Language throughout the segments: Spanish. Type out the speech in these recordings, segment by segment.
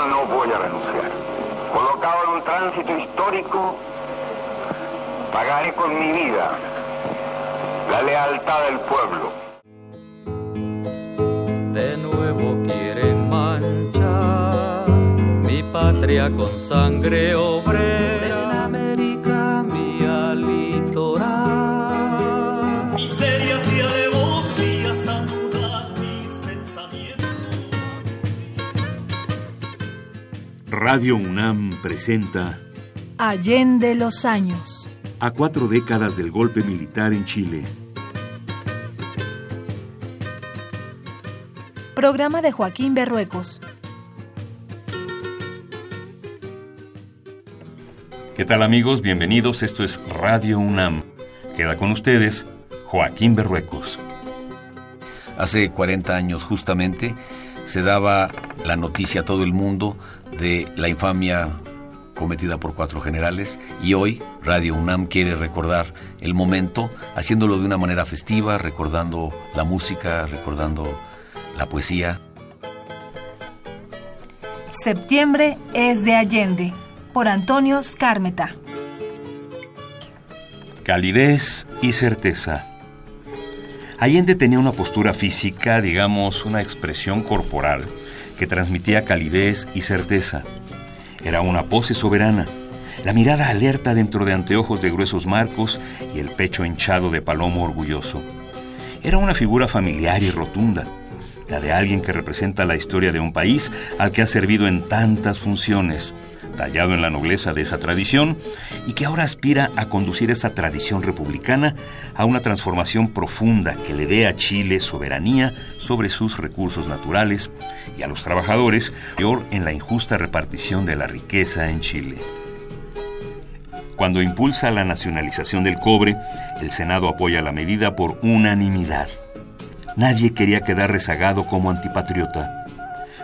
no voy a renunciar. Colocado en un tránsito histórico, pagaré con mi vida la lealtad del pueblo. De nuevo quieren manchar mi patria con sangre obrera. Radio UNAM presenta Allende los años. a cuatro décadas del golpe militar en Chile. Programa de Joaquín Berruecos. ¿Qué tal amigos? Bienvenidos. Esto es Radio UNAM. Queda con ustedes Joaquín Berruecos. Hace 40 años justamente se daba la noticia a todo el mundo de la infamia cometida por cuatro generales y hoy Radio UNAM quiere recordar el momento haciéndolo de una manera festiva, recordando la música, recordando la poesía. Septiembre es de Allende, por Antonio Scármeta. Calidez y certeza. Allende tenía una postura física, digamos, una expresión corporal que transmitía calidez y certeza. Era una pose soberana, la mirada alerta dentro de anteojos de gruesos marcos y el pecho hinchado de palomo orgulloso. Era una figura familiar y rotunda, la de alguien que representa la historia de un país al que ha servido en tantas funciones, tallado en la nobleza de esa tradición y que ahora aspira a conducir esa tradición republicana a una transformación profunda que le dé a Chile soberanía sobre sus recursos naturales y a los trabajadores peor en la injusta repartición de la riqueza en Chile. Cuando impulsa la nacionalización del cobre, el Senado apoya la medida por unanimidad. Nadie quería quedar rezagado como antipatriota.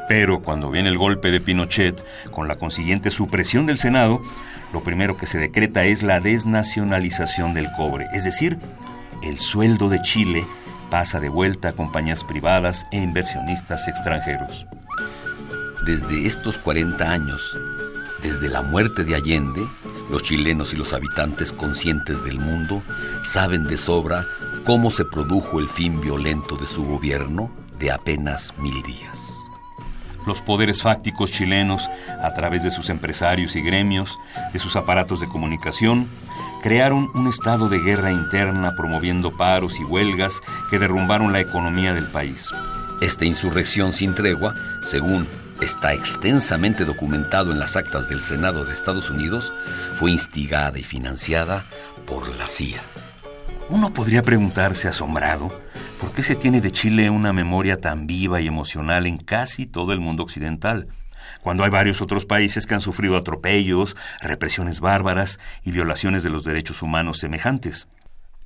Pero cuando viene el golpe de Pinochet, con la consiguiente supresión del Senado, lo primero que se decreta es la desnacionalización del cobre, es decir, el sueldo de Chile pasa de vuelta a compañías privadas e inversionistas extranjeros. Desde estos 40 años, desde la muerte de Allende, los chilenos y los habitantes conscientes del mundo saben de sobra cómo se produjo el fin violento de su gobierno de apenas mil días. Los poderes fácticos chilenos, a través de sus empresarios y gremios, de sus aparatos de comunicación, crearon un estado de guerra interna promoviendo paros y huelgas que derrumbaron la economía del país. Esta insurrección sin tregua, según está extensamente documentado en las actas del Senado de Estados Unidos, fue instigada y financiada por la CIA. Uno podría preguntarse asombrado por qué se tiene de Chile una memoria tan viva y emocional en casi todo el mundo occidental, cuando hay varios otros países que han sufrido atropellos, represiones bárbaras y violaciones de los derechos humanos semejantes.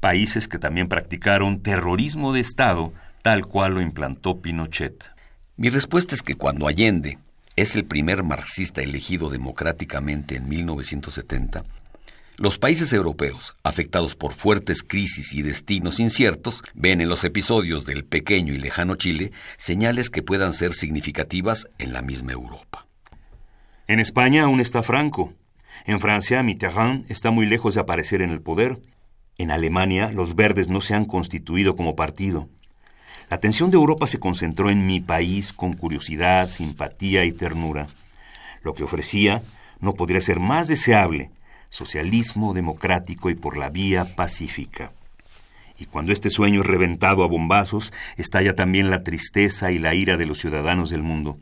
Países que también practicaron terrorismo de Estado tal cual lo implantó Pinochet. Mi respuesta es que cuando Allende es el primer marxista elegido democráticamente en 1970, los países europeos, afectados por fuertes crisis y destinos inciertos, ven en los episodios del pequeño y lejano Chile señales que puedan ser significativas en la misma Europa. En España aún está Franco. En Francia, Mitterrand está muy lejos de aparecer en el poder. En Alemania, los verdes no se han constituido como partido. La atención de Europa se concentró en mi país con curiosidad, simpatía y ternura. Lo que ofrecía no podría ser más deseable, socialismo democrático y por la vía pacífica. Y cuando este sueño es reventado a bombazos, estalla también la tristeza y la ira de los ciudadanos del mundo.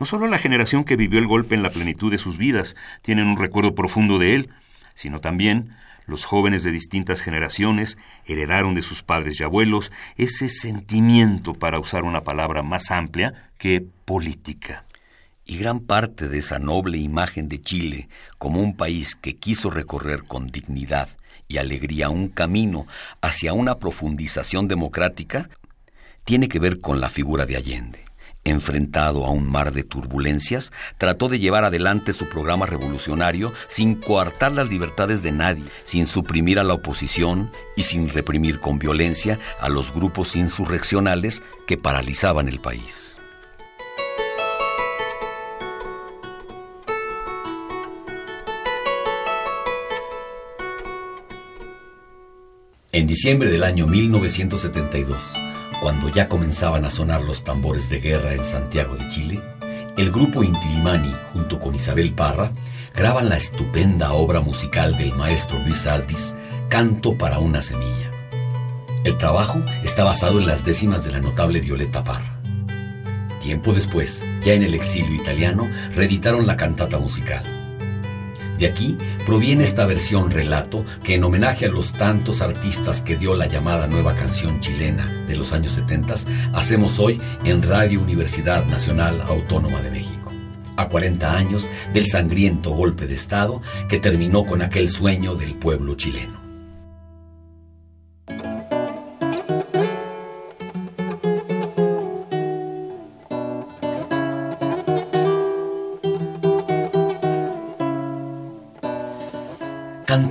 No solo la generación que vivió el golpe en la plenitud de sus vidas tienen un recuerdo profundo de él, sino también los jóvenes de distintas generaciones heredaron de sus padres y abuelos ese sentimiento, para usar una palabra más amplia, que política. Y gran parte de esa noble imagen de Chile como un país que quiso recorrer con dignidad y alegría un camino hacia una profundización democrática tiene que ver con la figura de Allende enfrentado a un mar de turbulencias, trató de llevar adelante su programa revolucionario sin coartar las libertades de nadie, sin suprimir a la oposición y sin reprimir con violencia a los grupos insurreccionales que paralizaban el país. En diciembre del año 1972, cuando ya comenzaban a sonar los tambores de guerra en Santiago de Chile, el grupo Intilimani, junto con Isabel Parra, graban la estupenda obra musical del maestro Luis Alvis, Canto para una semilla. El trabajo está basado en las décimas de la notable Violeta Parra. Tiempo después, ya en el exilio italiano, reeditaron la cantata musical. De aquí proviene esta versión relato que en homenaje a los tantos artistas que dio la llamada nueva canción chilena de los años 70, hacemos hoy en Radio Universidad Nacional Autónoma de México. A 40 años del sangriento golpe de Estado que terminó con aquel sueño del pueblo chileno.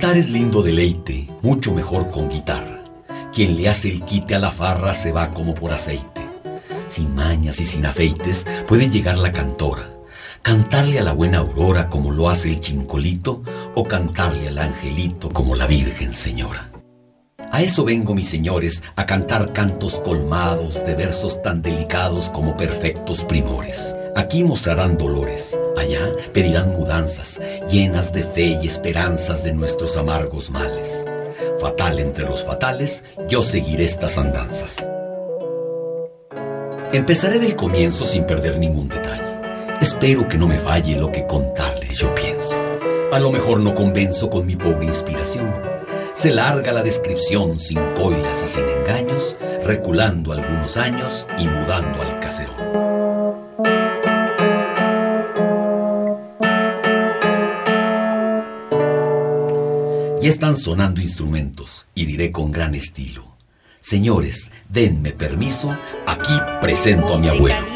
Cantar es lindo deleite, mucho mejor con guitarra. Quien le hace el quite a la farra se va como por aceite. Sin mañas y sin afeites puede llegar la cantora. Cantarle a la buena aurora como lo hace el chincolito o cantarle al angelito como la Virgen Señora. A eso vengo, mis señores, a cantar cantos colmados de versos tan delicados como perfectos primores. Aquí mostrarán dolores, allá pedirán mudanzas, llenas de fe y esperanzas de nuestros amargos males. Fatal entre los fatales, yo seguiré estas andanzas. Empezaré del comienzo sin perder ningún detalle. Espero que no me falle lo que contarles yo pienso. A lo mejor no convenzo con mi pobre inspiración. Se larga la descripción sin coilas y sin engaños, reculando algunos años y mudando al caserón. Ya están sonando instrumentos y diré con gran estilo. Señores, denme permiso, aquí presento a mi abuelo.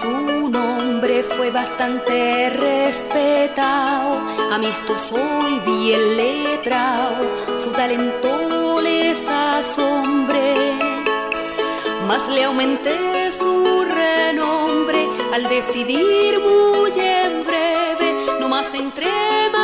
Su nombre fue bastante respetado, amistoso y bien letrado, su talento les asombré, más le aumenté su renombre al decidir muy en breve, no más entre martes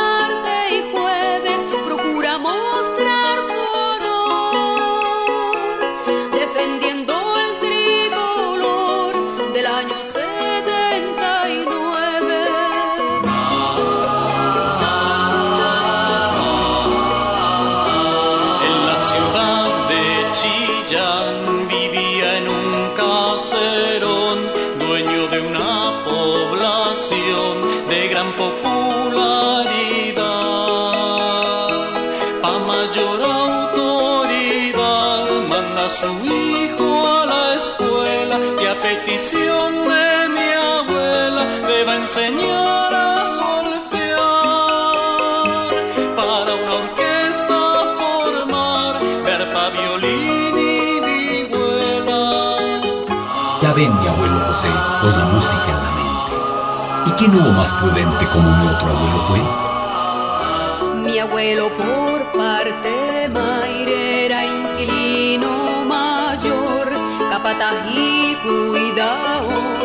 Ven mi abuelo José con la música en la mente. ¿Y quién hubo más prudente como mi otro abuelo fue? Mi abuelo por parte Mayre era inquilino mayor, capataz y cuidador,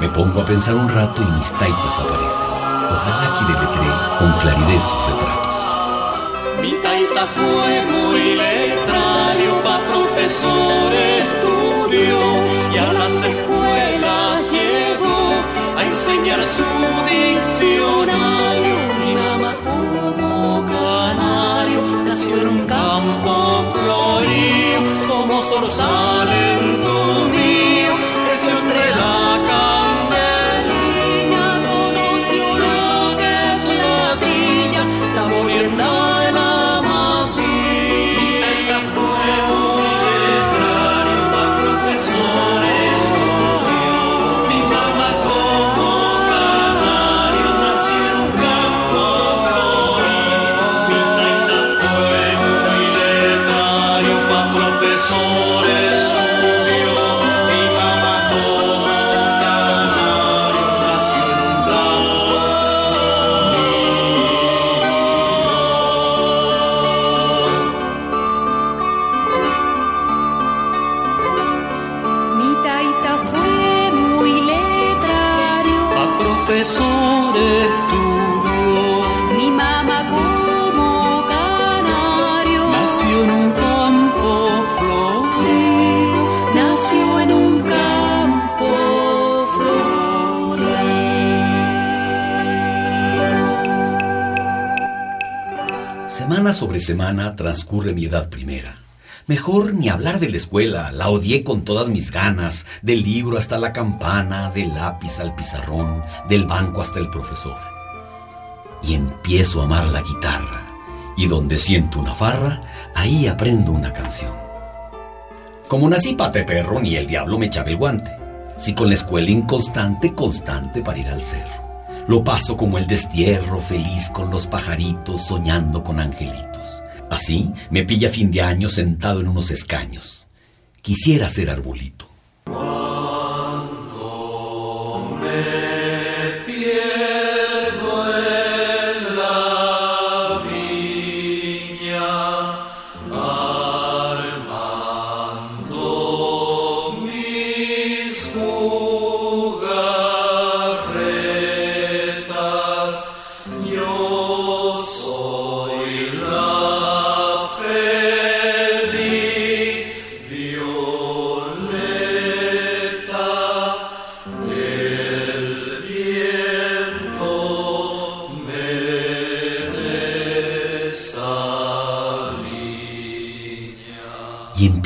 Me pongo a pensar un rato y mis taitas aparecen. Ojalá que deletré con claridad sus retratos. Mi taita fue muy letrario, va profesor estudió y a las escuelas llegó a enseñar su Semana sobre semana transcurre mi edad primera. Mejor ni hablar de la escuela, la odié con todas mis ganas, del libro hasta la campana, del lápiz al pizarrón, del banco hasta el profesor. Y empiezo a amar la guitarra, y donde siento una farra, ahí aprendo una canción. Como nací pate perro, ni el diablo me echaba el guante, si con la escuela inconstante, constante para ir al cerro. Lo paso como el destierro, feliz con los pajaritos, soñando con angelitos. Así me pilla fin de año sentado en unos escaños. Quisiera ser arbolito.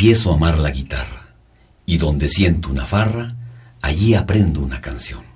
empiezo a amar la guitarra, y donde siento una farra, allí aprendo una canción.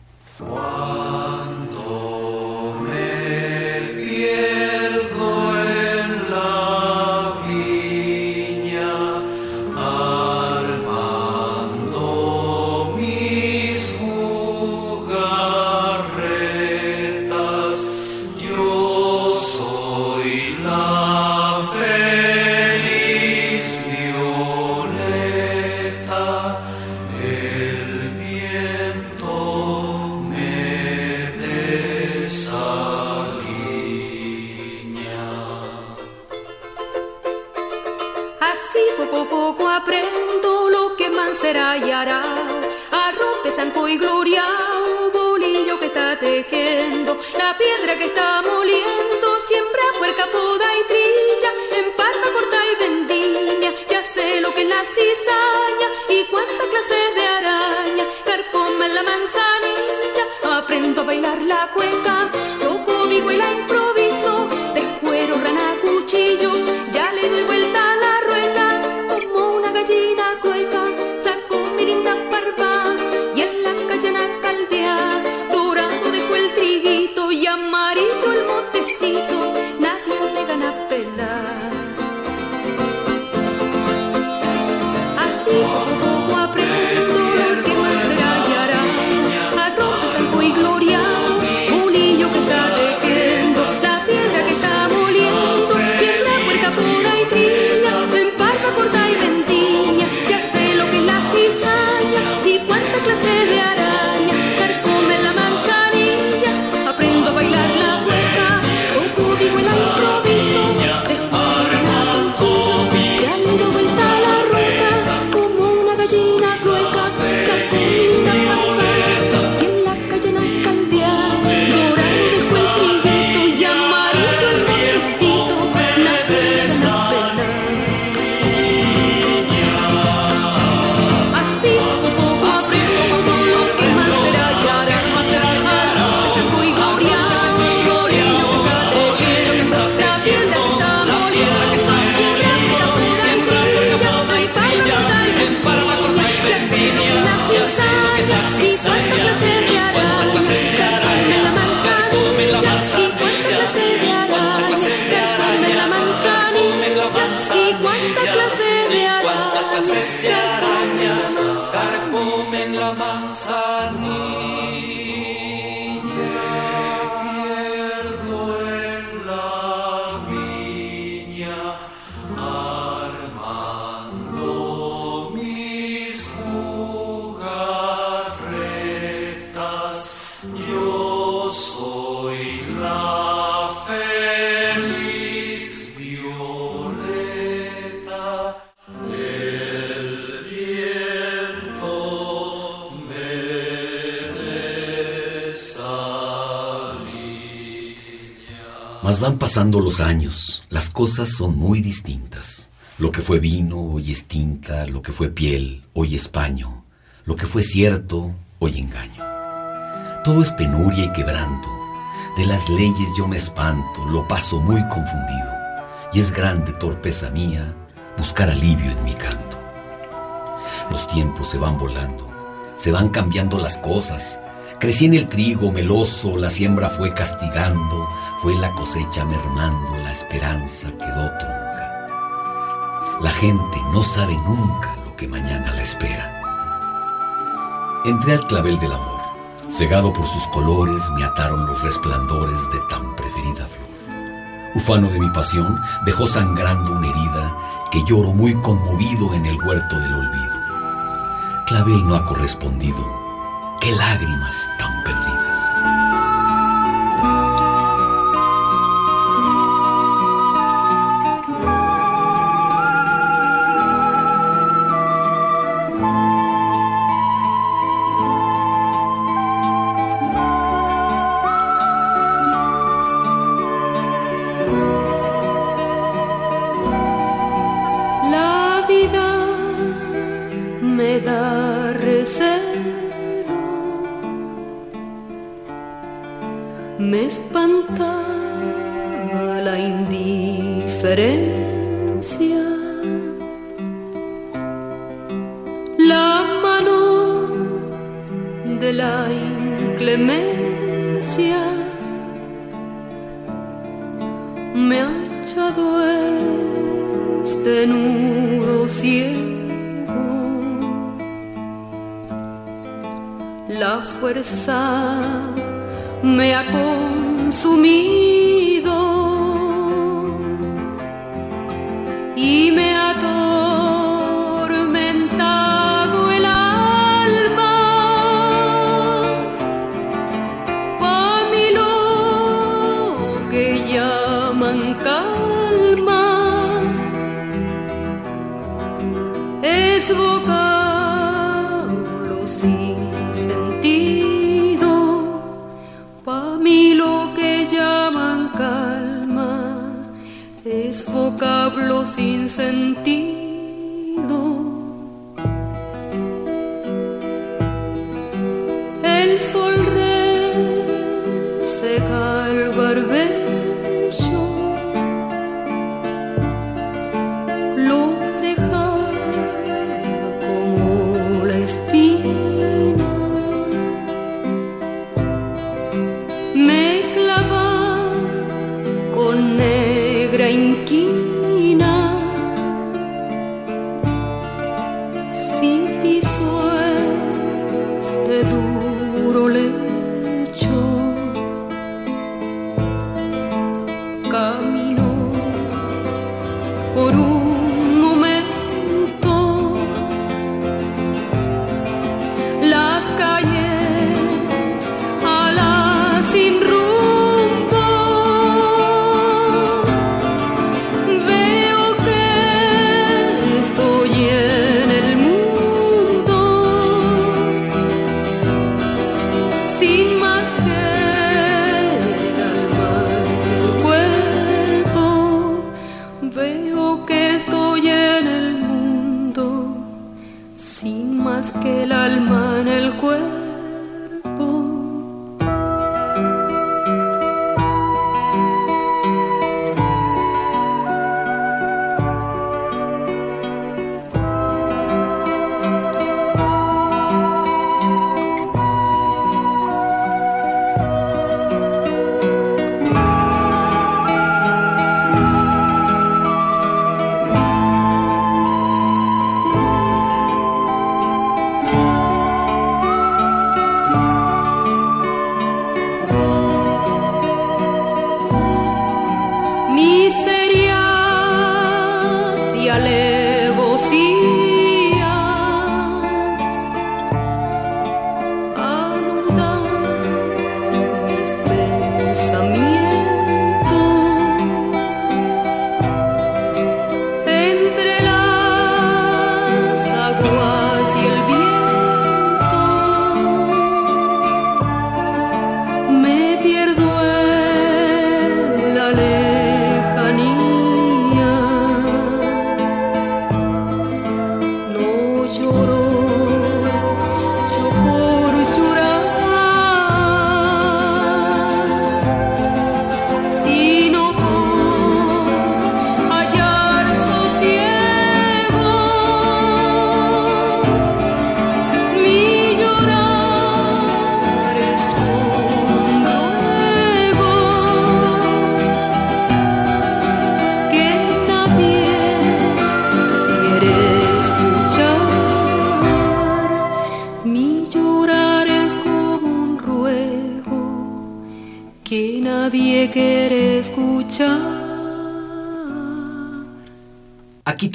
aprendo a bailar la cueca. de cuántas clases de van pasando los años, las cosas son muy distintas. Lo que fue vino hoy es tinta, lo que fue piel hoy es paño, lo que fue cierto hoy engaño. Todo es penuria y quebranto. De las leyes yo me espanto, lo paso muy confundido. Y es grande torpeza mía buscar alivio en mi canto. Los tiempos se van volando, se van cambiando las cosas. Crecí en el trigo meloso, la siembra fue castigando, fue la cosecha mermando, la esperanza quedó trunca. La gente no sabe nunca lo que mañana la espera. Entré al clavel del amor. Cegado por sus colores, me ataron los resplandores de tan preferida flor. Ufano de mi pasión, dejó sangrando una herida que lloro muy conmovido en el huerto del olvido. Clavel no ha correspondido. Qué lágrimas tan perdidas.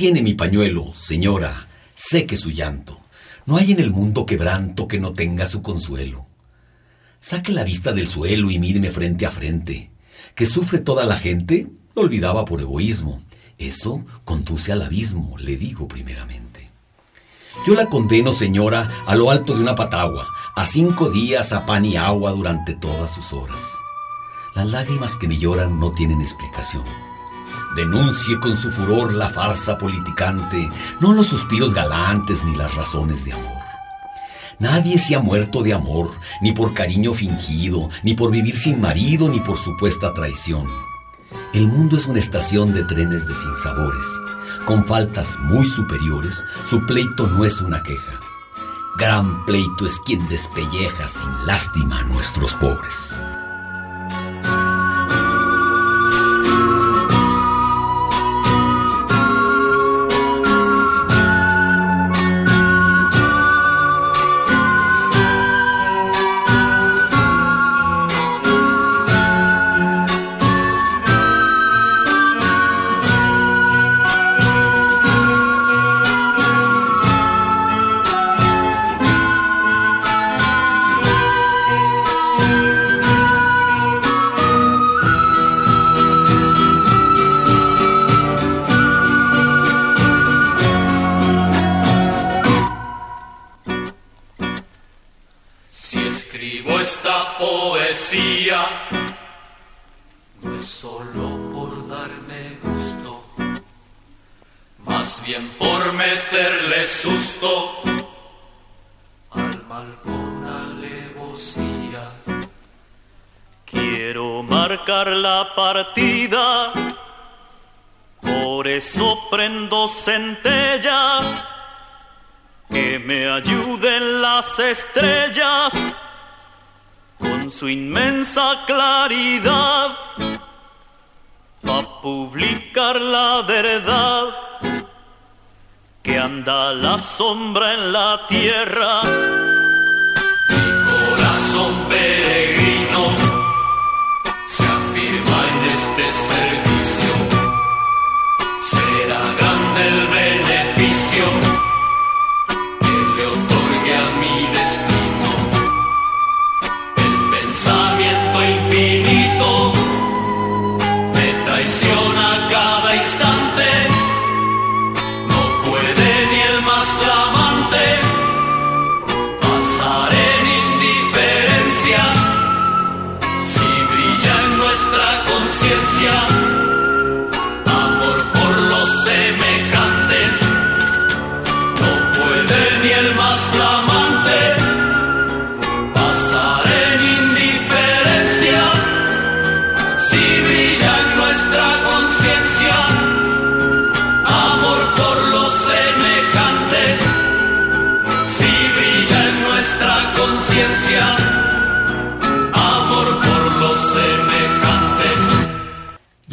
Tiene mi pañuelo, señora, seque su llanto. No hay en el mundo quebranto que no tenga su consuelo. Saque la vista del suelo y míreme frente a frente. Que sufre toda la gente, lo olvidaba por egoísmo. Eso conduce al abismo, le digo primeramente. Yo la condeno, señora, a lo alto de una patagua, a cinco días a pan y agua durante todas sus horas. Las lágrimas que me lloran no tienen explicación. Denuncie con su furor la farsa politicante, no los suspiros galantes ni las razones de amor. Nadie se ha muerto de amor, ni por cariño fingido, ni por vivir sin marido, ni por supuesta traición. El mundo es una estación de trenes de sinsabores. Con faltas muy superiores, su pleito no es una queja. Gran pleito es quien despelleja sin lástima a nuestros pobres. Centella, que me ayuden las estrellas con su inmensa claridad a publicar la verdad que anda la sombra en la tierra.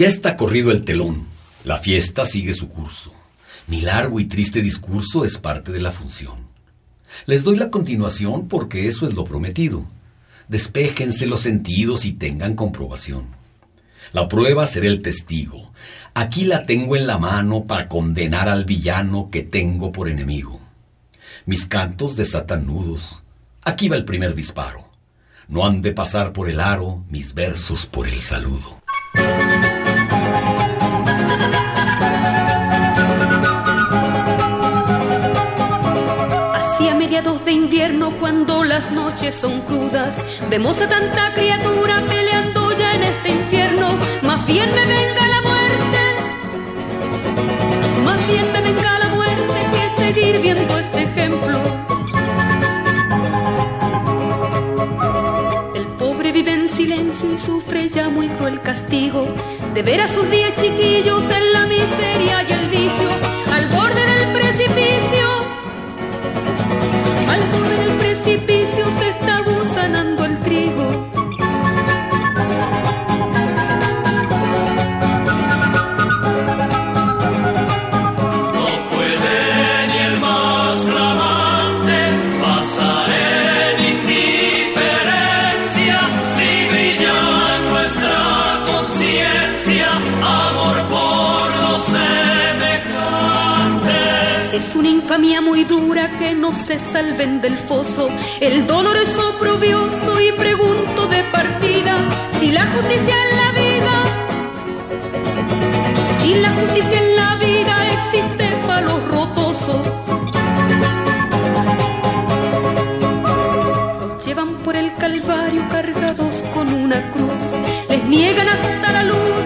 Ya está corrido el telón. La fiesta sigue su curso. Mi largo y triste discurso es parte de la función. Les doy la continuación porque eso es lo prometido. Despéjense los sentidos y tengan comprobación. La prueba será el testigo. Aquí la tengo en la mano para condenar al villano que tengo por enemigo. Mis cantos desatan nudos. Aquí va el primer disparo. No han de pasar por el aro mis versos por el saludo. Hacia mediados de invierno, cuando las noches son crudas, vemos a tanta criatura peleando ya en este infierno. Más bien me venga la muerte, más bien me venga la muerte que seguir viendo ya muy cruel castigo de ver a sus diez chiquillos en la miseria y el vicio, al borde del precipicio. Al borde del precipicio se está infamía muy dura que no se salven del foso. El dolor es oprobioso y pregunto de partida si la justicia en la vida, si la justicia en la vida existe para los rotosos. Los llevan por el calvario cargados con una cruz, les niegan hasta la luz,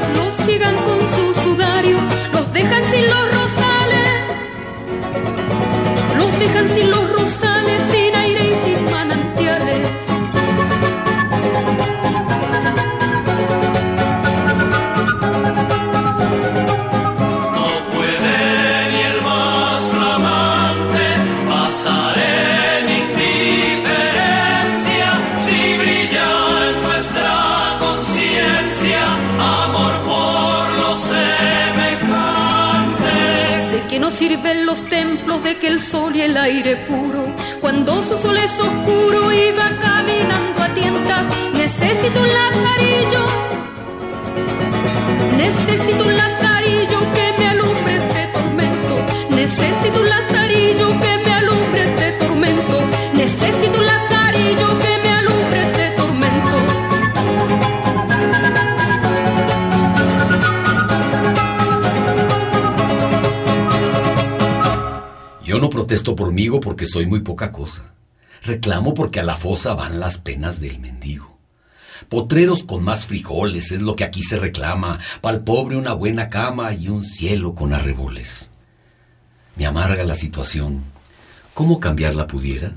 sirven los templos de que el sol y el aire puro? Cuando su sol es oscuro va caminando a tientas, porque soy muy poca cosa. Reclamo porque a la fosa van las penas del mendigo. Potreros con más frijoles es lo que aquí se reclama, pa'l pobre una buena cama y un cielo con arreboles. Me amarga la situación. ¿Cómo cambiarla pudiera?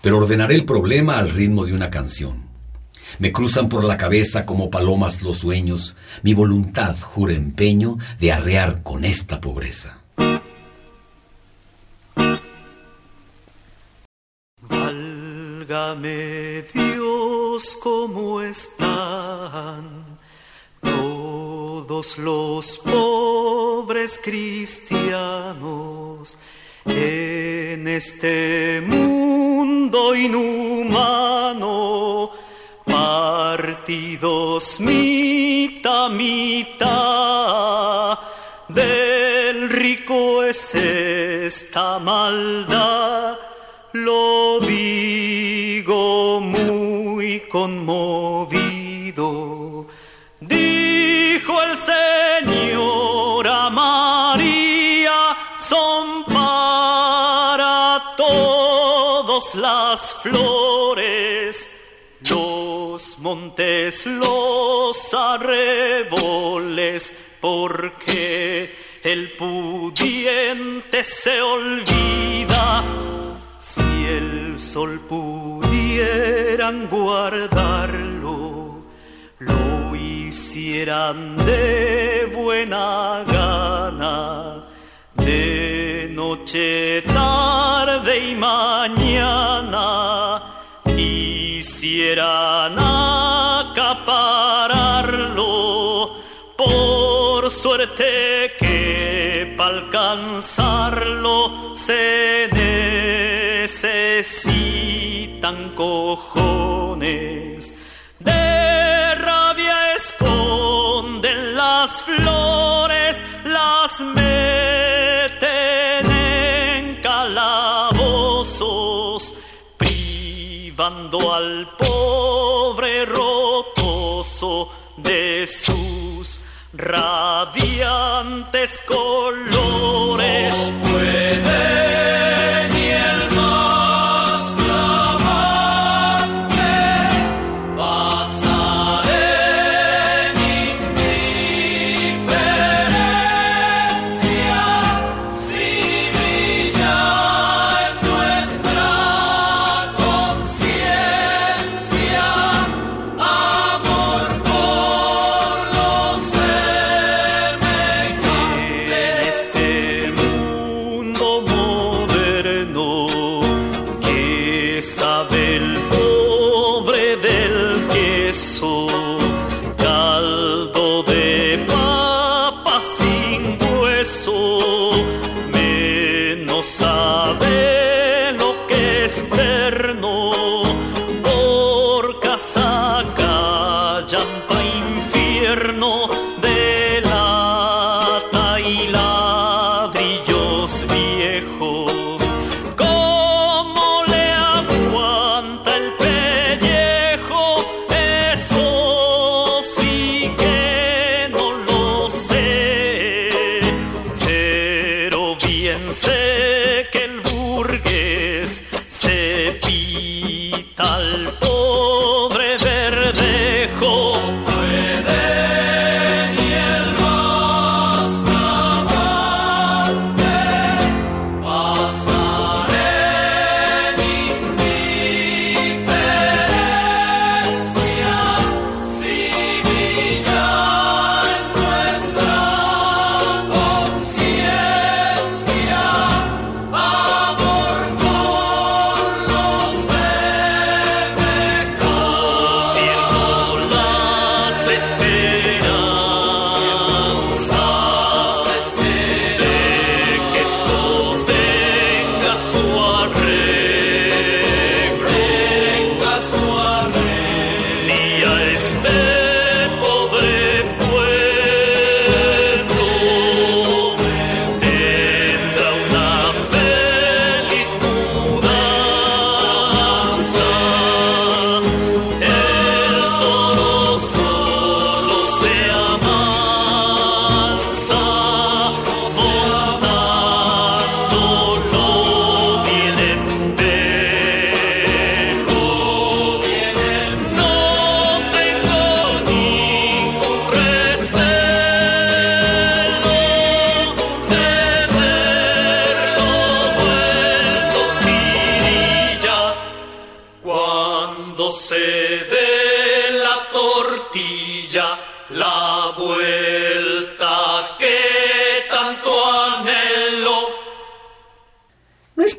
Pero ordenaré el problema al ritmo de una canción. Me cruzan por la cabeza como palomas los sueños, mi voluntad jura empeño de arrear con esta pobreza. Válgame Dios, ¿cómo están todos los pobres cristianos en este mundo inhumano? Partidos mitad, mitad, del rico es esta maldad lo digo muy conmovido. Dijo el Señor a María, son para todos las flores, los montes, los arreboles, porque el pudiente se olvida el sol pudieran guardarlo, lo hicieran de buena gana, de noche, tarde y mañana, quisieran acapararlo, por suerte que para alcanzarlo se necesitan cojones. De rabia esconden las flores, las meten en calabozos, privando al pobre rocoso de sus radiantes colores.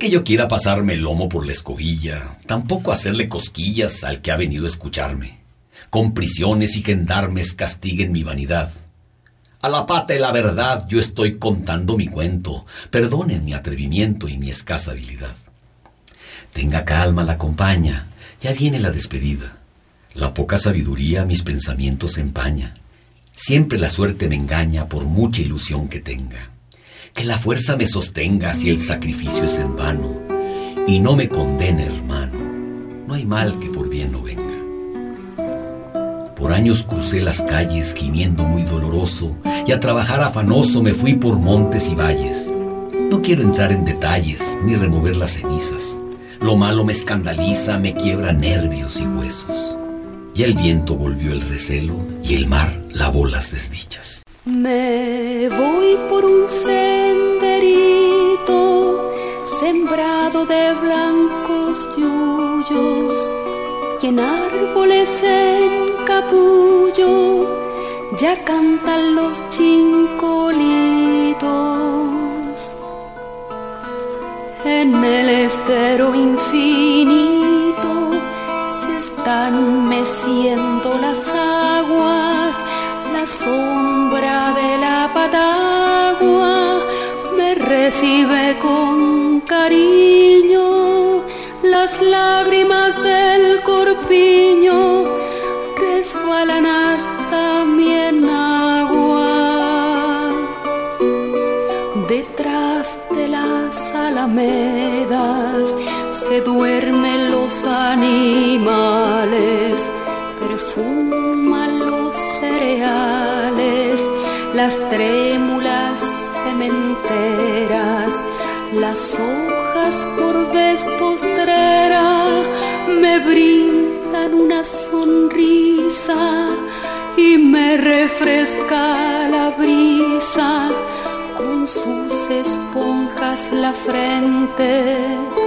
Yo quiera pasarme el lomo por la escobilla, tampoco hacerle cosquillas al que ha venido a escucharme. Con prisiones y gendarmes castiguen mi vanidad. A la pata de la verdad yo estoy contando mi cuento. Perdonen mi atrevimiento y mi escasa habilidad. Tenga calma la compañía, ya viene la despedida. La poca sabiduría mis pensamientos empaña. Siempre la suerte me engaña por mucha ilusión que tenga que la fuerza me sostenga si el sacrificio es en vano, y no me condene, hermano. No hay mal que por bien no venga. Por años crucé las calles gimiendo muy doloroso, y a trabajar afanoso me fui por montes y valles. No quiero entrar en detalles ni remover las cenizas. Lo malo me escandaliza, me quiebra nervios y huesos. Y el viento volvió el recelo y el mar lavó las desdichas. Me voy por un senderito sembrado de blancos yuyos y en árboles en capullo ya cantan los chincolitos. En el se duermen los animales perfuman los cereales las trémulas cementeras, las hojas por vez postrera me brindan una sonrisa y me refresca la brisa con sus esponjas la frente.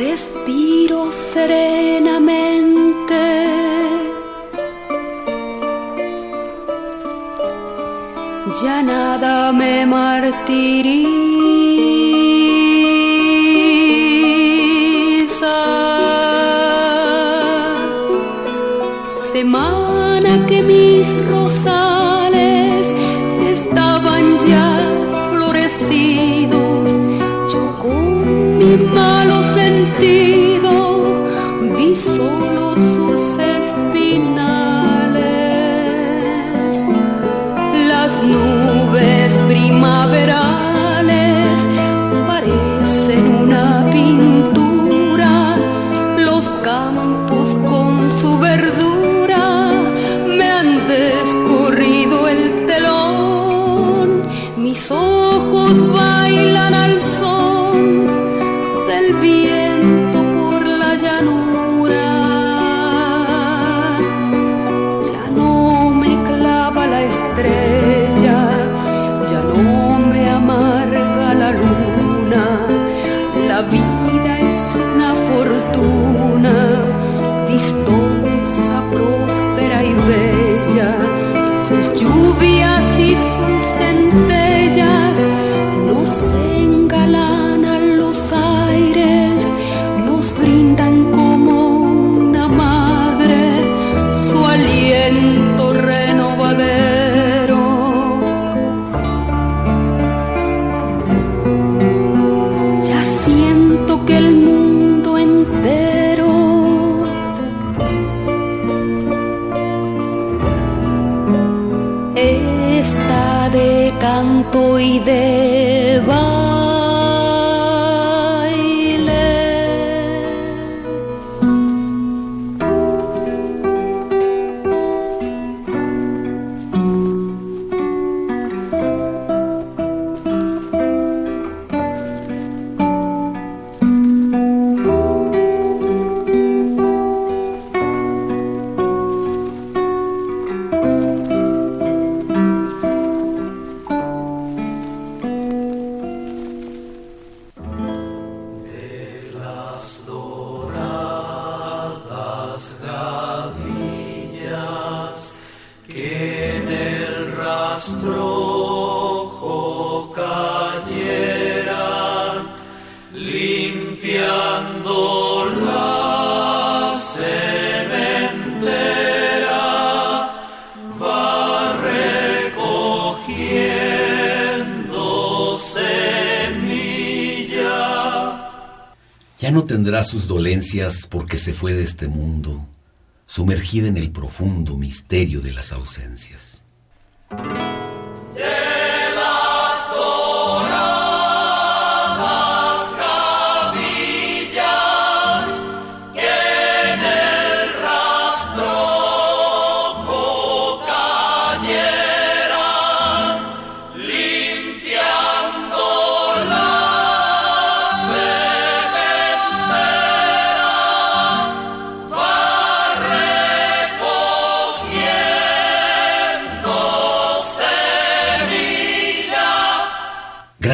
Respiro serenamente ya nada me martiriza. Semana que mis rosales estaban ya florecidos, yo con mi malo ti. Tendrá sus dolencias porque se fue de este mundo, sumergida en el profundo misterio de las ausencias.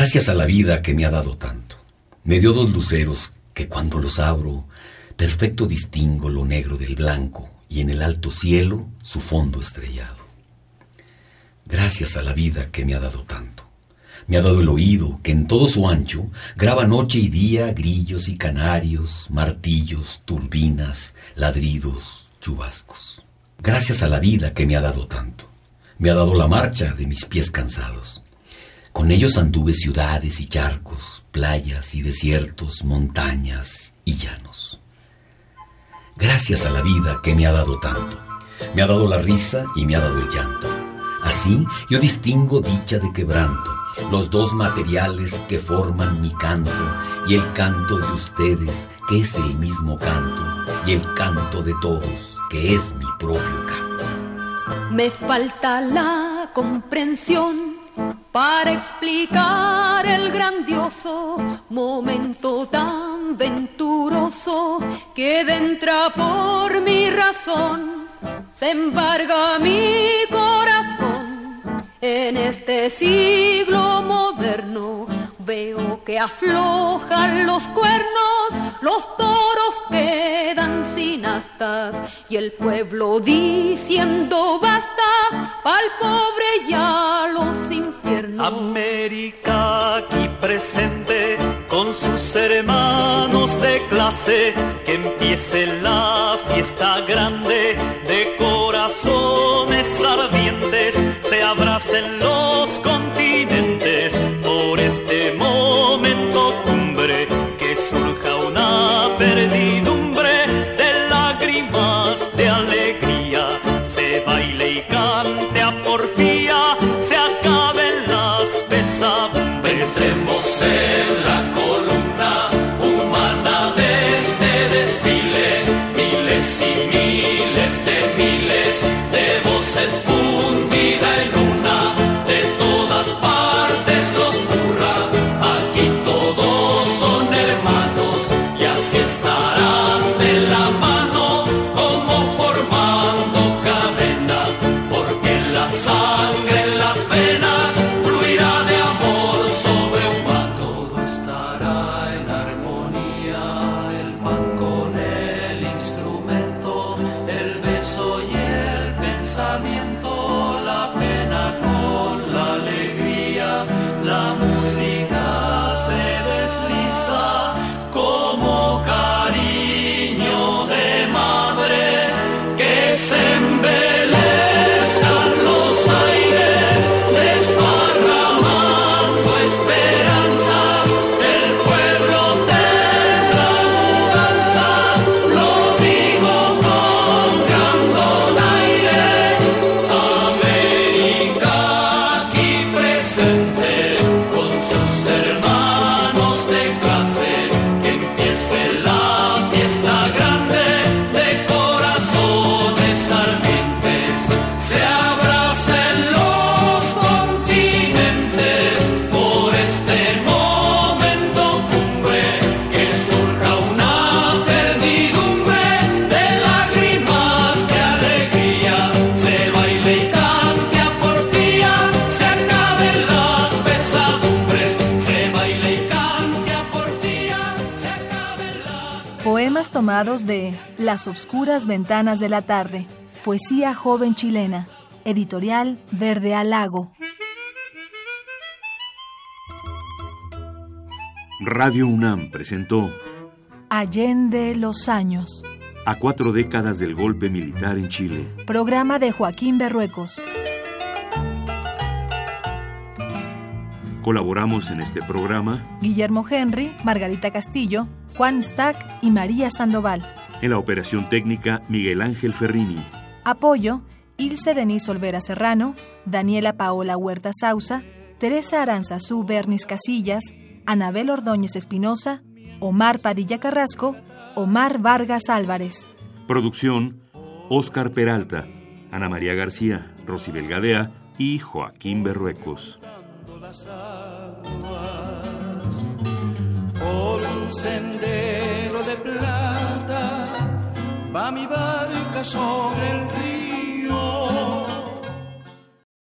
Gracias a la vida que me ha dado tanto. Me dio dos luceros que cuando los abro, perfecto distingo lo negro del blanco y en el alto cielo su fondo estrellado. Gracias a la vida que me ha dado tanto. Me ha dado el oído que en todo su ancho graba noche y día grillos y canarios, martillos, turbinas, ladridos, chubascos. Gracias a la vida que me ha dado tanto. Me ha dado la marcha de mis pies cansados. Con ellos anduve ciudades y charcos, playas y desiertos, montañas y llanos. Gracias a la vida que me ha dado tanto. Me ha dado la risa y me ha dado el llanto. Así yo distingo dicha de quebranto, los dos materiales que forman mi canto y el canto de ustedes, que es el mismo canto, y el canto de todos, que es mi propio canto. Me falta la comprensión para explicar el grandioso momento tan venturoso que entra por mi razón, se embarga mi corazón. En este siglo moderno veo que aflojan los cuernos, los toros quedan sin astas y el pueblo diciendo basta, pa'l pobre ya los infiernos. América aquí presente con sus hermanos de clase, que empiece la fiesta grande de corazones ardientes, se abracen los continentes tomados de Las Obscuras Ventanas de la Tarde, Poesía Joven Chilena, editorial Verde al Lago. Radio UNAM presentó Allende los años. A cuatro décadas del golpe militar en Chile. Programa de Joaquín Berruecos. Colaboramos en este programa Guillermo Henry, Margarita Castillo, Juan Stack y María Sandoval. En la operación técnica Miguel Ángel Ferrini. Apoyo Ilse Denise Olvera Serrano, Daniela Paola Huerta Sausa, Teresa Aranzazú Bernis Casillas, Anabel Ordóñez Espinosa, Omar Padilla Carrasco, Omar Vargas Álvarez. Producción Óscar Peralta, Ana María García, Rosibel Gadea y Joaquín Berruecos. Por un sendero de plata va mi barca sobre el río